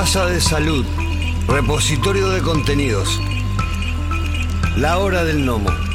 Casa de Salud, repositorio de contenidos. La hora del gnomo.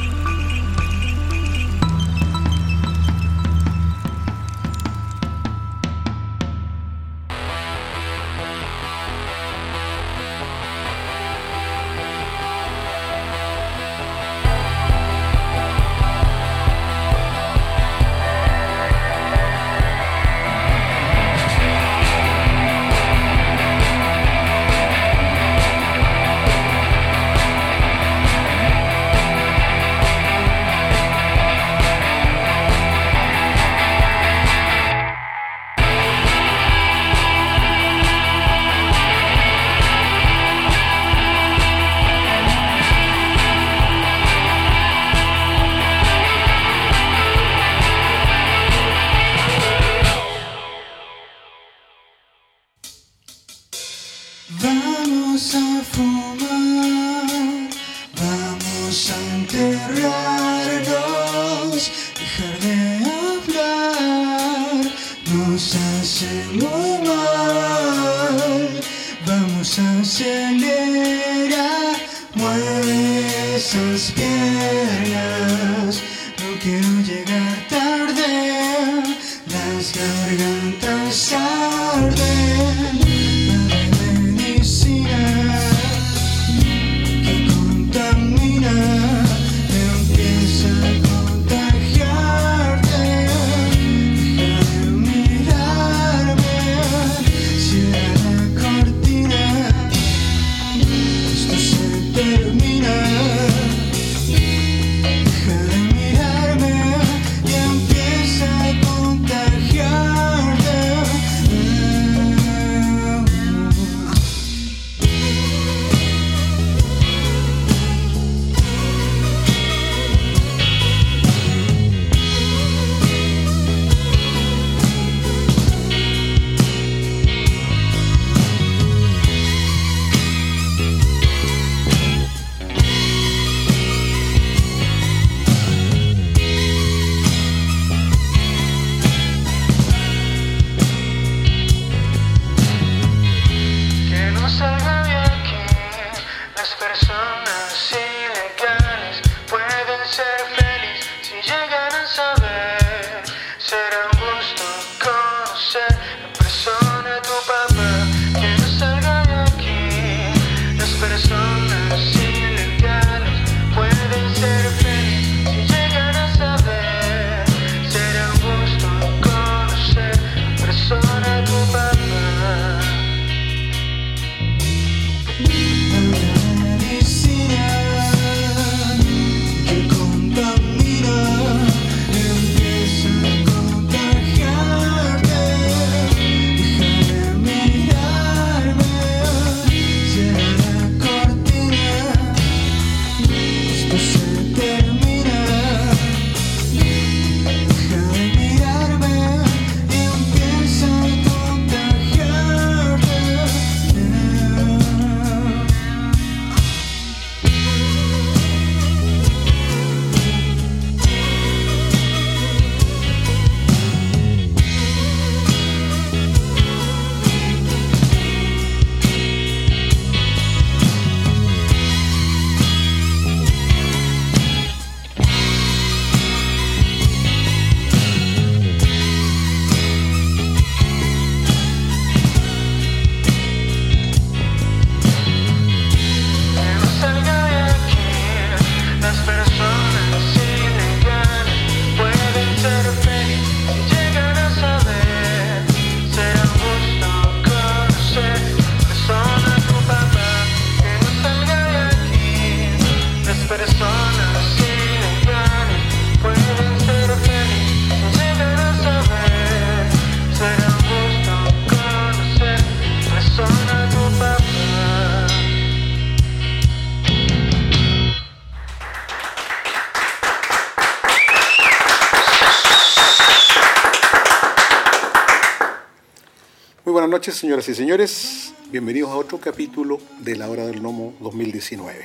Señoras y señores. Bienvenidos a otro capítulo de La Hora del Nomo 2019.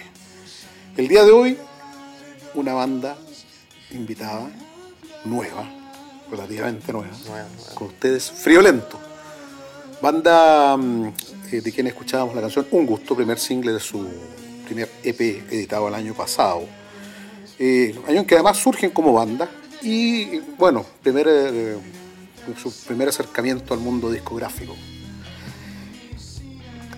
El día de hoy, una banda invitada, nueva, relativamente nueva, con ustedes, Friolento. Banda mm, eh, de quien escuchábamos la canción Un Gusto, primer single de su primer EP editado el año pasado. Eh, año en que además surgen como banda y, bueno, primer, eh, su primer acercamiento al mundo discográfico.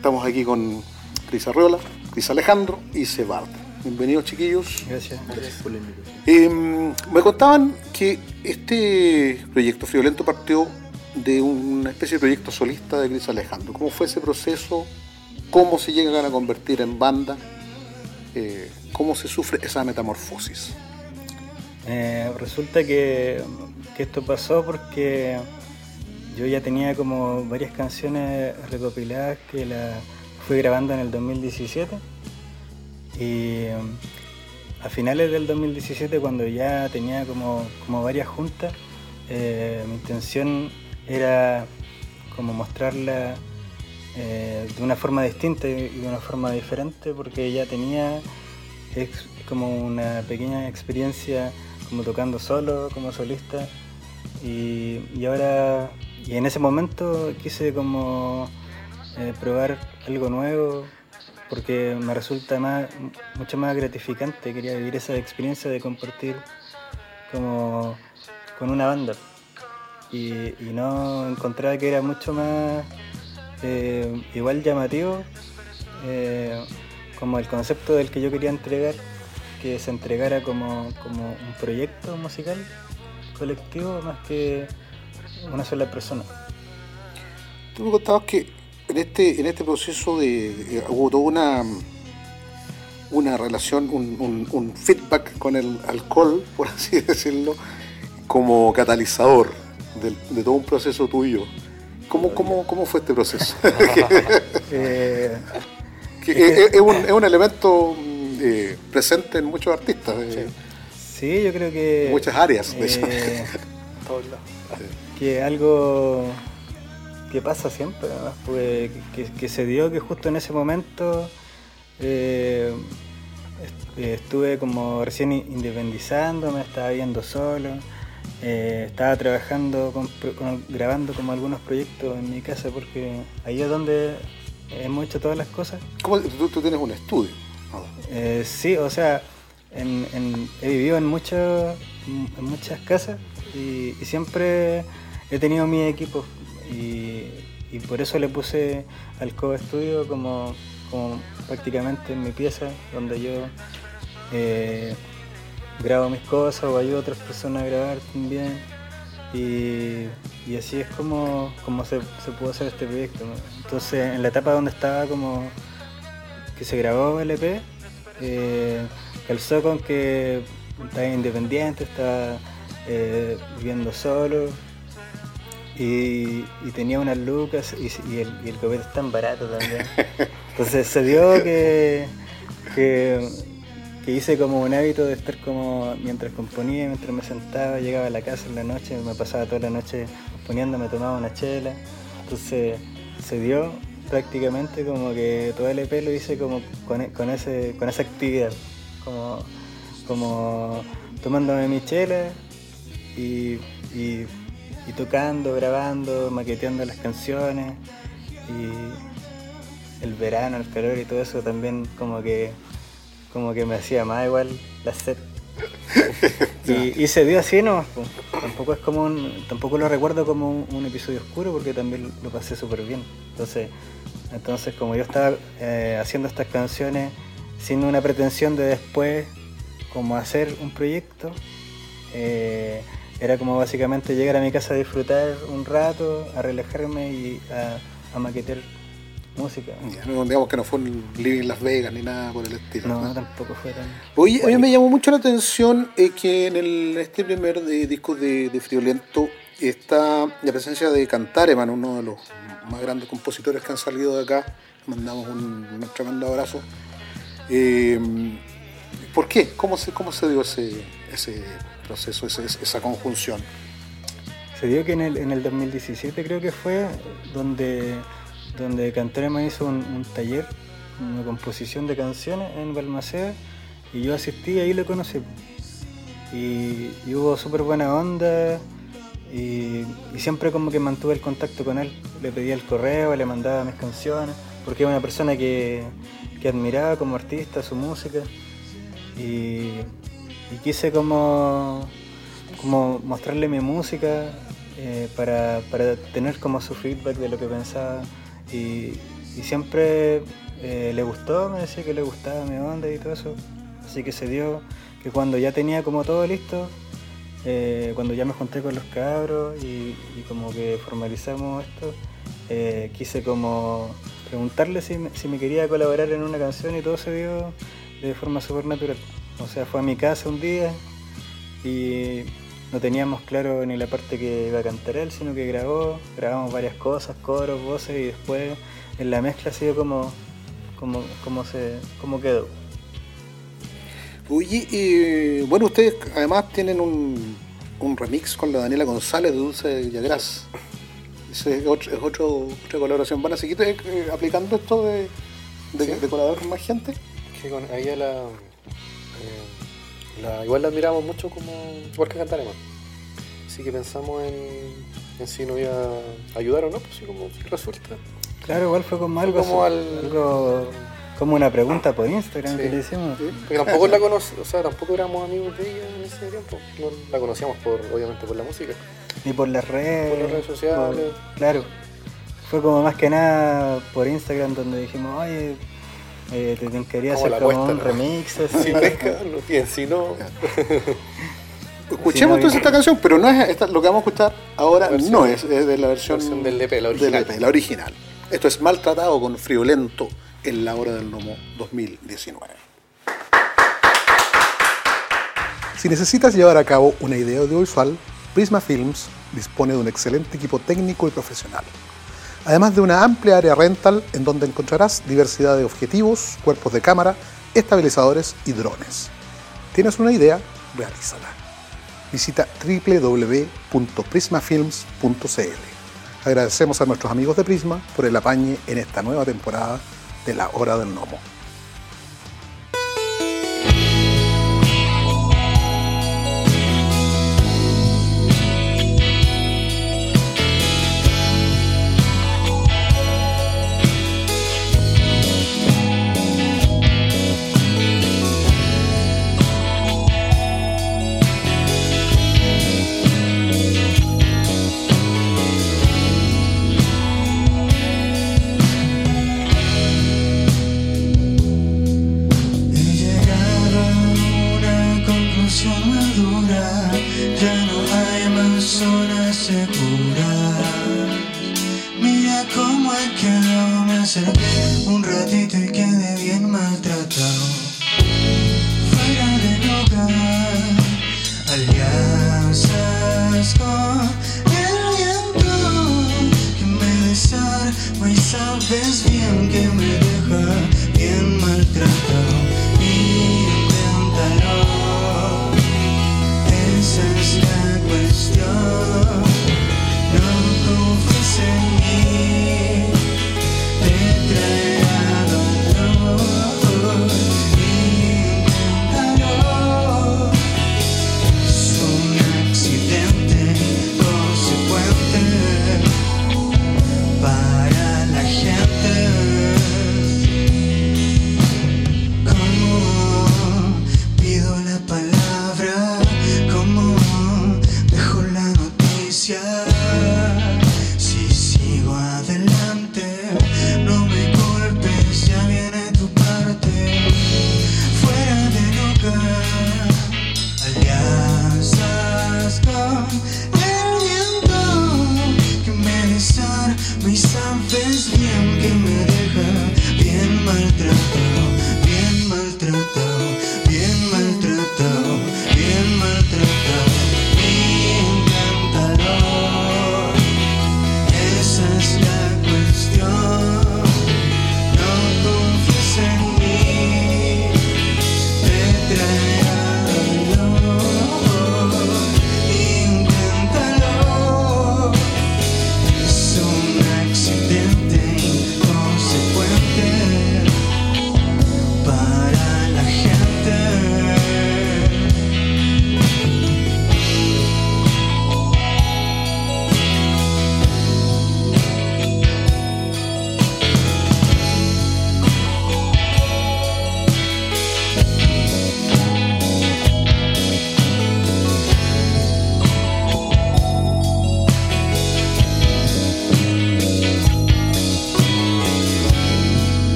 Estamos aquí con Cris Arreola, Cris Alejandro y Sebart. Bienvenidos chiquillos. Gracias, gracias por la invitación. Eh, me contaban que este proyecto Friolento partió de una especie de proyecto solista de Cris Alejandro. ¿Cómo fue ese proceso? ¿Cómo se llegan a convertir en banda? Eh, ¿Cómo se sufre esa metamorfosis? Eh, resulta que, que esto pasó porque yo ya tenía como varias canciones recopiladas que las fui grabando en el 2017 y um, a finales del 2017 cuando ya tenía como, como varias juntas eh, mi intención era como mostrarla eh, de una forma distinta y de una forma diferente porque ya tenía ex- como una pequeña experiencia como tocando solo, como solista. Y, y ahora y en ese momento quise como eh, probar algo nuevo porque me resulta más, mucho más gratificante, quería vivir esa experiencia de compartir como con una banda. Y, no encontraba que era mucho más eh, igual llamativo eh, como el concepto del que yo quería entregar, que se entregara como, como un proyecto musical colectivo más que una sola persona. Tú me contabas que en este, en este proceso de, hubo toda una, una relación, un, un- un feedback con el alcohol, por así decirlo, como catalizador de, todo un proceso tuyo. ¿Cómo, cómo, cómo fue este proceso? Eh, Que es, es un, es un elemento mm, eh, presente en muchos artistas, eh, sí, yo creo que... en muchas áreas. de hecho. eh, que algo que pasa siempre, porque que, que se dio que justo en ese momento eh, eh, estuve como recién independizándome, estaba viendo solo, eh, estaba trabajando, con pro- con- grabando como algunos proyectos en mi casa, porque ahí es donde hemos hecho todas las cosas. ¿Cómo- tú, tú tienes un estudio. ¿no? Eh, sí, o sea, en- en- he vivido en, muchos- en muchas casas y, y siempre he tenido mi equipo y, por eso le puse al Co Studio como, prácticamente en mi pieza donde yo eh, grabo mis cosas o ayudo a otras personas a grabar también y, así es como, se, pudo hacer este proyecto. Entonces en la etapa donde estaba como que se grabó el EP, eh, calzó con que estaba independiente, estaba eh, viviendo solo y, y tenía unas lucas y, y el, y el copete es tan barato también. Entonces se dio que, que, que hice como un hábito de estar como mientras componía, mientras me sentaba, llegaba a la casa en la noche, me pasaba toda la noche poniendo, me tomaba una chela. Entonces se dio prácticamente como que todo el EP lo hice como con, con ese, con esa actividad, como, como tomándome mi chela y, y- y tocando, grabando, maqueteando las canciones y el verano, el calor y todo eso también como que como que me hacía más igual la sed. y, y se dio así nomás, po. tampoco es como un, tampoco lo recuerdo como un, un episodio oscuro porque también lo pasé súper bien. Entonces, entonces como yo estaba eh, haciendo estas canciones sin una pretensión de después como hacer un proyecto, eh, era como básicamente llegar a mi casa a disfrutar un rato, a relajarme y a, a maquetear música. No, digamos que no fue un living Las Vegas ni nada por el estilo. No, ¿no? tampoco fue tan... Oye, a mí me llamó mucho la atención eh, que en el, este primer de- disco de, de Friolento está la presencia de Cantareman, uno de los más grandes compositores que han salido de acá. Mandamos un, un tremendo abrazo. Eh, ¿Por qué? ¿Cómo se, cómo se dio ese, ese proceso, esa conjunción? se dio que en el, en el 2017 creo que fue donde, donde hizo un, taller, una composición de canciones en Balmaceda y yo asistí ahí lo conocí. Y, y hubo súper buena onda y, y siempre como que mantuve el contacto con él. Le pedía el correo, le mandaba mis canciones, porque era una persona que, que admiraba como artista su música y, y quise como, como mostrarle mi música eh, para, para tener como su feedback de lo que pensaba y, siempre eh, le gustó, me decía que le gustaba mi onda y todo eso, así que se dio que cuando ya tenía como todo listo, eh, cuando ya me junté con los cabros y, como que formalizamos esto, quise como preguntarle si me, si me quería colaborar en una canción y todo se dio de forma súper natural. O sea, fue a mi casa un día y no teníamos claro ni la parte que iba a cantar él, sino que grabó, grabamos varias cosas, coros, voces y después en la mezcla ha sido como, como, como, se, como quedó. Oye, y bueno, ustedes además tienen un, un remix con la Daniela González de Dulce. Ese es, otro, es otro- otra colaboración. ¿Van a seguir eh, eh, aplicando esto de, de, Sí. de colaborar con más gente? Que con, a ella la, eh, la- Igual la admiramos mucho como. igual que Cantarema. Así que pensamos en, en si nos iba a ayudar o no, pues sí, como si resulta. Claro, igual fue como algo, como así, al- algo como una pregunta por Instagram Sí. que le hicimos. Porque tampoco la conoce, o sea, tampoco éramos amigos de ella en ese tiempo. No la conocíamos por, obviamente por la música. Ni por las redes. Por las redes sociales. por- claro. Fue como más que nada por Instagram donde dijimos, oye, eh, te te quería Como hacer como cuesta, un ¿no? remix. así. Si pesca, no tiene, si no. Escuchemos entonces esta canción, pero no es esta- lo que vamos a escuchar ahora, versión- no es, es de la versión, versión del EP, la del original. EP, la original. Esto es Maltratado con Friolento en la hora del Nomo 2019. Si necesitas llevar a cabo una idea audiovisual, Prisma Films dispone de un excelente equipo técnico y profesional. Además de una amplia área rental en donde encontrarás diversidad de objetivos, cuerpos de cámara, estabilizadores y drones. ¿Tienes una idea? Realízala. Visita www.prismafilms.cl. Agradecemos a nuestros amigos de Prisma por el apañe en esta nueva temporada de La Hora del Nomo.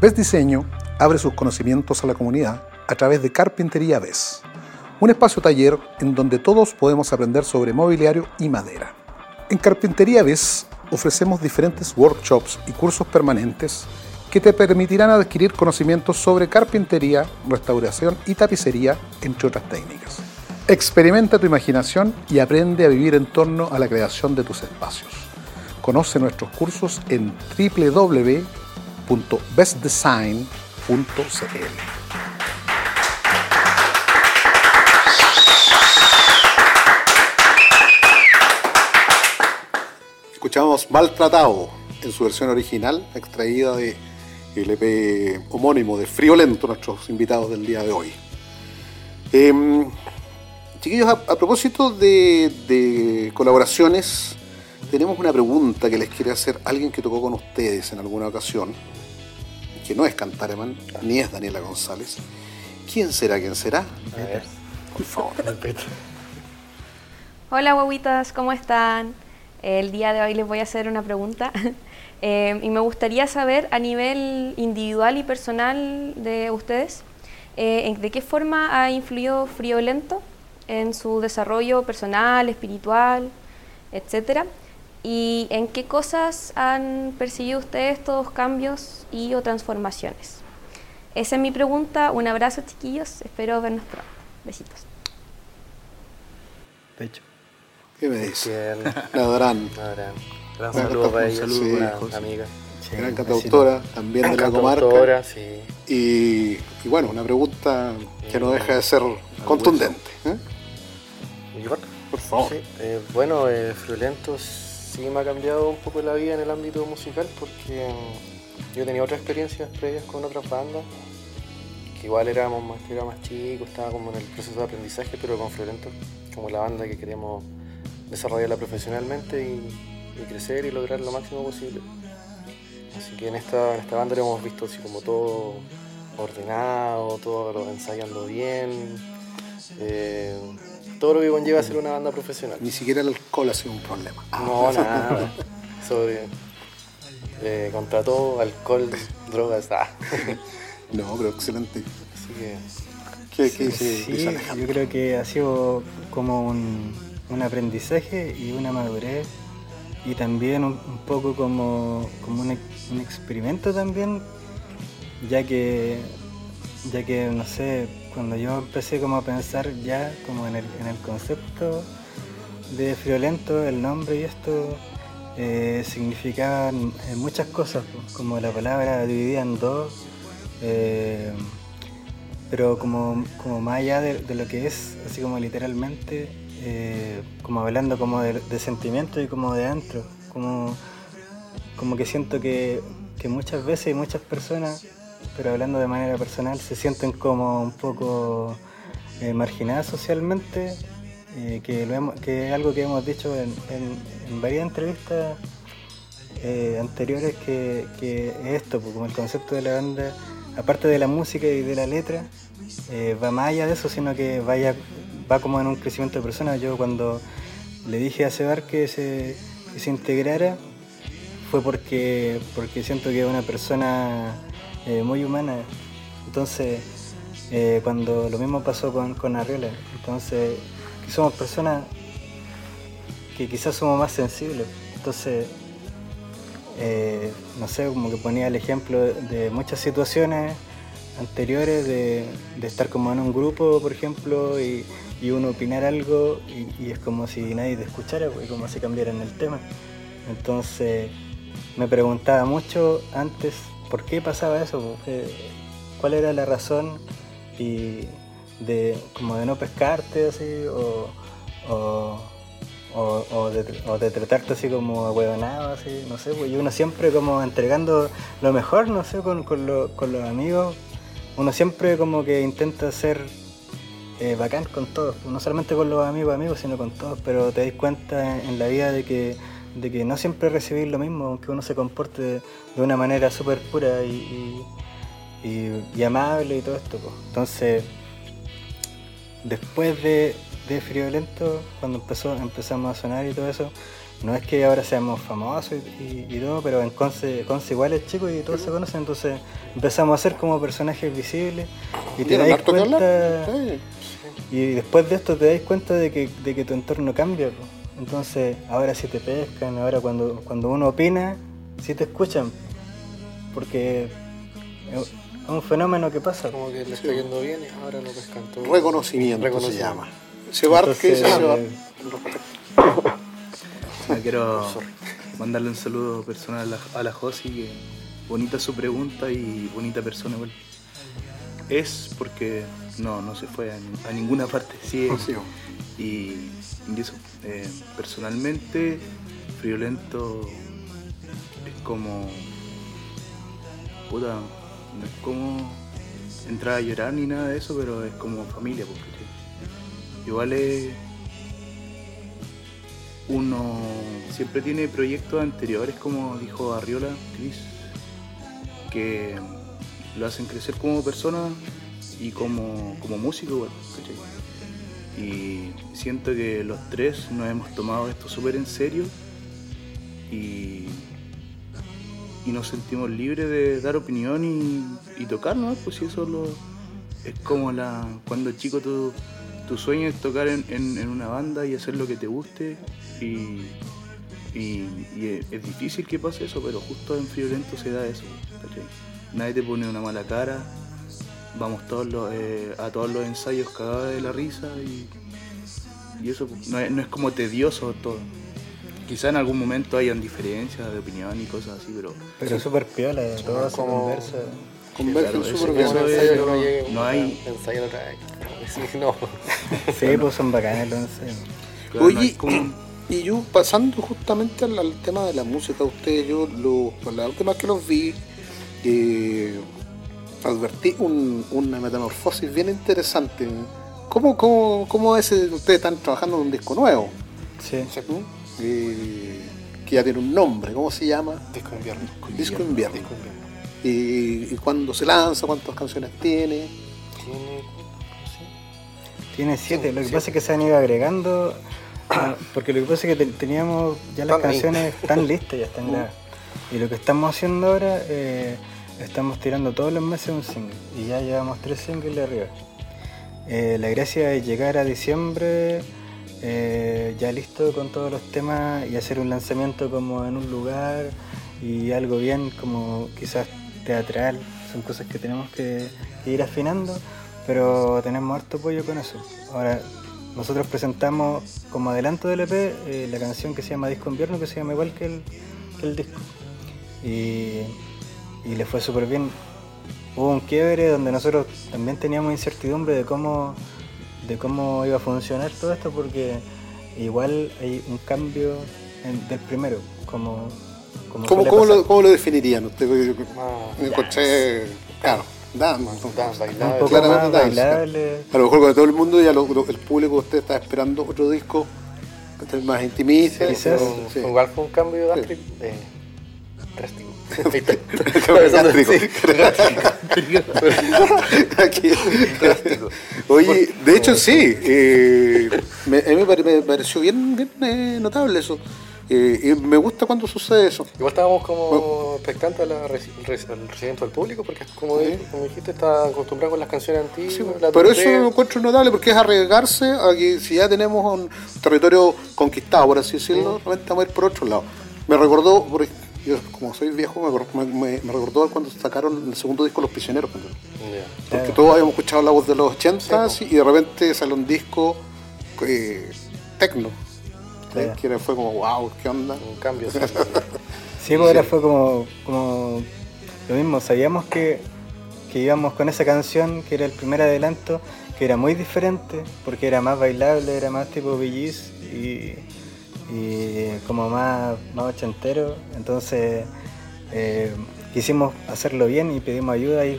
Best Diseño abre sus conocimientos a la comunidad a través de Carpintería Bes, un espacio taller en donde todos podemos aprender sobre mobiliario y madera. En Carpintería Bes ofrecemos diferentes workshops y cursos permanentes que te permitirán adquirir conocimientos sobre carpintería, restauración y tapicería, entre otras técnicas. Experimenta tu imaginación y aprende a vivir en torno a la creación de tus espacios. Conoce nuestros cursos en www.bestdesign.cl. Escuchamos Maltratado en su versión original, extraída de el EP homónimo de Friolento, nuestros invitados del día de hoy. Em, chiquillos, a, propósito de, de colaboraciones, tenemos una pregunta que les quiere hacer alguien que tocó con ustedes en alguna ocasión, que no es Cantareman, ni es Daniela González. ¿Quién será? ¿Quién será? A ver, Por favor. Hola guaguitas, ¿cómo están? El día de hoy les voy a hacer una pregunta Eh, y me gustaría saber a nivel individual y personal de ustedes, eh, ¿de qué forma ha influido Friolento en su desarrollo personal, espiritual, etcétera? ¿Y en qué cosas han percibido ustedes estos cambios y o transformaciones? Esa es mi pregunta. Un abrazo chiquillos, espero vernos pronto. Besitos. Pecho. ¿Qué me dice? Bien. La Dorán, Ahora, gran Bueno, saludo para un ella, saludo, una José. amiga. Sí, gran cantautora, también de la comarca. Cantautora, sí. Y, y bueno, una pregunta que no deja de ser contundente. ¿eh? Por favor. Sí, eh, bueno, eh, sí me ha cambiado un poco la vida en el ámbito musical porque mm, yo tenía otras experiencias previas con otras bandas, que igual éramos más, era más chico, estaba como en el proceso de aprendizaje, pero con Friolento, como la banda que queremos desarrollarla profesionalmente y, crecer y lograr lo máximo posible. Así que en esta, en esta banda lo hemos visto así como todo ordenado, todo ensayando bien. eh, todo lo que conlleva ser una banda profesional. Ni siquiera el alcohol ha sido un problema. Ah, No, nada. Eso de, eh, contra todo, alcohol, drogas, ah. No, pero excelente. Así que ¿Qué, qué dice Sí, yo creo que ha sido como un, un aprendizaje y una madurez y también un, un poco como, como un, un experimento también, ya que, ya que, no sé, cuando yo empecé como a pensar ya como en el, en el concepto de Friolento, el nombre y esto eh, significaban eh, muchas cosas, como la palabra dividida en dos, eh, pero como, como más allá de, lo que es, así como literalmente, eh, como hablando como de, de sentimiento y como de adentro, como, como que siento que, que muchas veces y muchas personas, pero hablando de manera personal, se sienten como un poco eh, marginadas socialmente, eh, que, lo hemos- que es algo que hemos dicho en, varias entrevistas eh, anteriores, que, que es esto, pues, como el concepto de la banda, aparte de la música y de la letra, eh, va más allá de eso, sino que va como en un crecimiento de personas. Yo cuando le dije a Sebar que se, integrara, fue porque, porque siento que una persona eh, muy humana. Entonces, eh, cuando lo mismo pasó con, con Arriola, entonces, somos personas que quizás somos más sensibles. Entonces, eh, no sé, como que ponía el ejemplo de, muchas situaciones anteriores de, de estar como en un grupo, por ejemplo, y, y uno opinar algo y, y es como si nadie te escuchara, pues, como si cambiaran el tema. Entonces me preguntaba mucho antes por qué pasaba eso, eh, cuál era la razón y de como de no pescarte así o, o, o- o de, tratarte así como ahueonado, así, no sé, pues y uno siempre como entregando lo mejor, no sé, con, con, lo- con los amigos, uno siempre como que intenta ser eh, bacán con todos, no solamente con los amigos amigos, sino con todos, pero te das cuenta en la vida de que, de que no siempre recibir lo mismo, aunque uno se comporte de, de una manera súper pura y, y- y- y amable y todo esto. pues. Entonces, después de, de Friolento, cuando empezó, empezamos a sonar y todo eso, no es que ahora seamos famosos y, todo, pero en Conce, Conce igual es chico y todos se conocen, entonces empezamos a ser como personajes visibles y te das cuenta... Sí. Y después de esto te das cuenta de que, de que tu entorno cambia. Entonces, ahora sí te pescan, ahora cuando, cuando uno opina, sí te escuchan. Porque es un fenómeno que pasa. Como que le está yendo bien y ahora lo pescan todo. Reconocimiento, se Reconocimiento. llama. Sebar, ¿qué dice quiero mandarle un saludo personal a la, a la Josi, que bonita su pregunta y bonita persona igual. Es porque no, no se fue a, ni- a ninguna parte, sí, es- Sí. y, eh, personalmente, Friolento es como. Puta, no es como entrar a llorar ni nada de eso, pero es como familia, porque igual es. Uno siempre tiene proyectos anteriores, como dijo Arriola, Chris, que lo hacen crecer como persona y como, como músico, ¿cachai? Y siento que los tres nos hemos tomado esto súper en serio y, y nos sentimos libres de dar opinión y, y tocar, ¿no? Pues eso es como la cuando chico tú, tu sueño es tocar en, en- una banda y hacer lo que te guste y, y- es, difícil que pase eso, pero justo en Friolento se da eso. Nadie te pone una mala cara, vamos todos los, eh, a todos los ensayos cagados de la risa y, y eso no es, no es como tedioso todo. Quizá en algún momento hayan diferencias de opinión y cosas así, pero Pero súper piola, todo se como- conversa. Convergen Claro, súper bien. es- llegue, no uno hay- ensayo otra vez. Sí, no. Sí, pues son bacanes los ensayos. claro, no Oye, es como- y yo pasando justamente al, al tema de la música, ustedes, yo lo, pues, la última vez que los vi, eh, advertí un- una metamorfosis bien interesante. ¿Cómo, cómo, cómo es? Ustedes están trabajando en un disco nuevo, Sí. Eh, que ya tiene un nombre, ¿cómo se llama? Disco invierno. Disco Invierno. Disco de invierno. Y, y cuándo se lanza, cuántas canciones tiene. Tiene. Tiene siete, Sí, lo que sí. pasa es que se han ido agregando, ah, porque lo que pasa es que te- teníamos ya las Están ahí. canciones están listas, ya están grabadas. Y lo que estamos haciendo ahora, eh, estamos tirando todos los meses un single, y ya llevamos tres singles de arriba. Eh, la gracia es llegar a diciembre eh, ya listo con todos los temas y hacer un lanzamiento como en un lugar y algo bien como quizás teatral, son cosas que tenemos que, ir afinando, pero tenemos harto apoyo con eso. Ahora, nosotros presentamos como adelanto del EP eh, la canción que se llama Disco Invierno, que se llama igual que el, el disco. Y, y le fue súper bien. Hubo un quiebre donde nosotros también teníamos incertidumbre de cómo, de cómo iba a funcionar todo esto, porque igual hay un cambio en- del primero, como, como ¿Cómo, cómo lo, cómo lo definirían ustedes? Más Me encontré, claro, dance, dance, un bailable. poco claramente más dance. bailable. A lo mejor con todo el mundo ya lo- lo- el público de usted está esperando otro disco que esté más intimista. Quizás. Sí. Igual fue un cambio. Eh, drástico. Gástrico. Aquí. Oye, de hecho sí, eh, me, a mí me pare- me pareció bien, bien, eh, notable eso. Eh, y me gusta cuando sucede eso. Igual estábamos como expectantes al recibimiento del público, porque como, di- como dijiste, está acostumbrado con las canciones antiguas. Sí, la pero eso lo encuentro notable porque es arriesgarse a que si ya tenemos un territorio conquistado, por así decirlo, realmente vamos a ir por otro lado. Me recordó, por ej- yo como soy viejo, me, me- recordó cuando cuando el segundo disco Los Prisioneros. Porque todos habíamos escuchado la voz de los 80 Sí, y de repente sale un disco eh, tecno. Que era- fue como, wow, ¿qué onda? Un cambio. sí. Sí, pues ahora fue como, como lo mismo, sabíamos que, que íbamos con esa canción, que era el primer adelanto, que era muy diferente, porque era más bailable, era más tipo BGs y, y como más, más ochentero. Entonces eh, quisimos hacerlo bien y pedimos ayuda y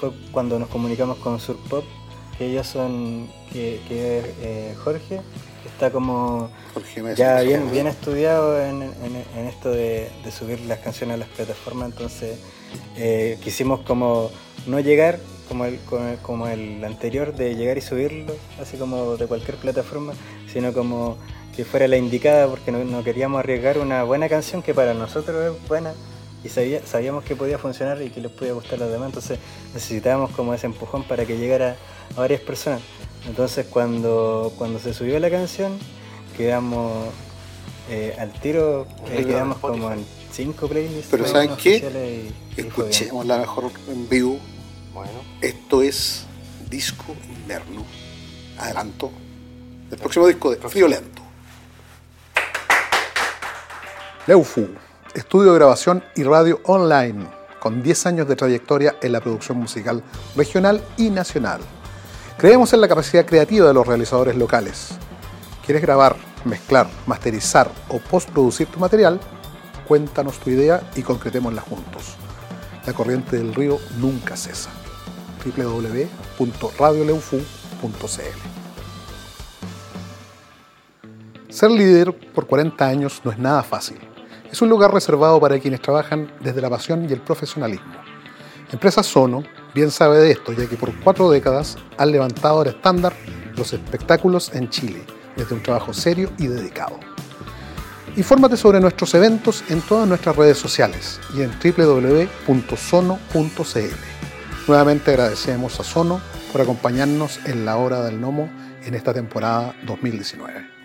fue cuando nos comunicamos con Surpop, que ellos son, que, que es eh, Jorge, que está como ya bien, bien estudiado en, en- en esto de, de subir las canciones a las plataformas, entonces eh, quisimos como no llegar como el, como el- como el anterior de llegar y subirlo, así como de cualquier plataforma, sino como que fuera la indicada porque no, no queríamos arriesgar una buena canción que para nosotros es buena y sabía- sabíamos que podía funcionar y que les podía gustar a los demás, entonces necesitábamos como ese empujón para que llegara a varias personas. Entonces cuando, cuando se subió la canción quedamos eh, al tiro, eh, quedamos como en cinco playlists. Pero ¿saben qué? y. Escuchemos la mejor en vivo. Bueno, Esto es Disco Inverno. Adelanto. El próximo disco de Violento. Leufu, estudio de grabación y radio online, con 10 años de trayectoria en la producción musical regional y nacional. Creemos en la capacidad creativa de los realizadores locales. ¿Quieres grabar, mezclar, masterizar o postproducir tu material? Cuéntanos tu idea y concretémosla juntos. La corriente del río nunca cesa. www.radioleufu.cl Ser líder por 40 años no es nada fácil. Es un lugar reservado para quienes trabajan desde la pasión y el profesionalismo. Empresa Sono bien sabe de esto, ya que por cuatro décadas han levantado el estándar los espectáculos en Chile, desde un trabajo serio y dedicado. Infórmate sobre nuestros eventos en todas nuestras redes sociales y en www.sono.cl. Nuevamente agradecemos a Sono por acompañarnos en la hora del gnomo en esta temporada 2019.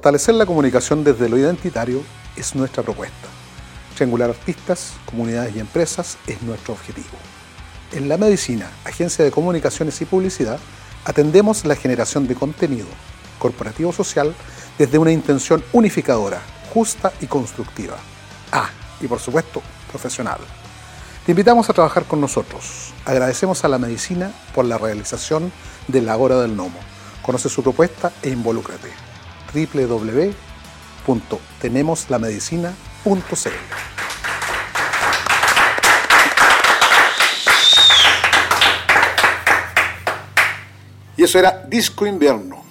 Fortalecer la comunicación desde lo identitario es nuestra propuesta. Triangular artistas, comunidades y empresas es nuestro objetivo. En la medicina, agencia de comunicaciones y publicidad, atendemos la generación de contenido corporativo social desde una intención unificadora, justa y constructiva. Ah, y por supuesto, profesional. Te invitamos a trabajar con nosotros. Agradecemos a la medicina por la realización de la Hora del Nomo. Conoce su propuesta e involúcrate. www.tenemoslamedicina.cl Y eso era Disco Invierno,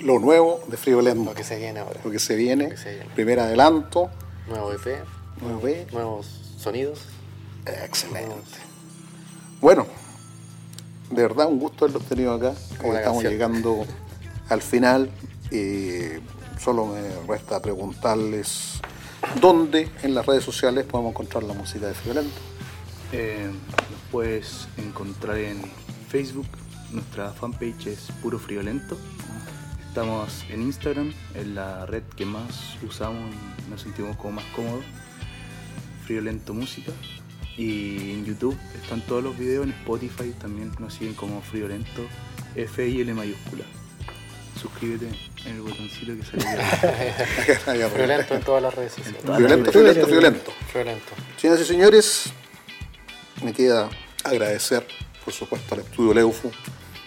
lo nuevo de Friolento. Lo que se viene ahora. Lo que se viene, Lo que se viene. primer adelanto, Nuevo EP, nuevo E. nuevos sonidos. Excelente. Bueno, de verdad un gusto haberlos tenido acá. Como Estamos canción. llegando al final. Eh, solo me resta preguntarles dónde en las redes sociales podemos encontrar la música de Friolento. Eh, nos puedes encontrar en Facebook, nuestra fanpage es Puro Friolento. Estamos en Instagram, en la red que más usamos nos sentimos como más cómodos, Friolento Música. Y en YouTube están todos los videos, en Spotify también nos siguen como Friolento, F y L mayúscula. Suscríbete en el botoncito que sale. Violento en todas las redes sociales. Friolento, Friolento. Violento. Señoras y señores, me queda agradecer, por supuesto, al Estudio Leufu,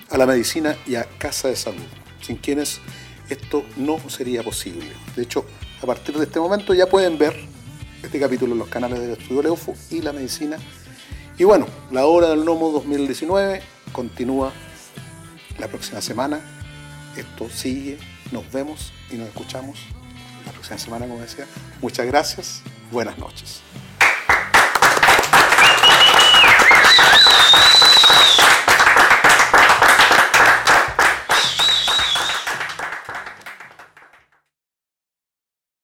a la medicina y a Casa de Salud, sin quienes esto no sería posible. De hecho, a partir de este momento ya pueden ver este capítulo en los canales del Estudio Leufu y la medicina. Y bueno, la hora del Nomo 2019 continúa la próxima semana. Esto sigue, nos vemos y nos escuchamos la próxima semana, como decía. Muchas gracias, buenas noches.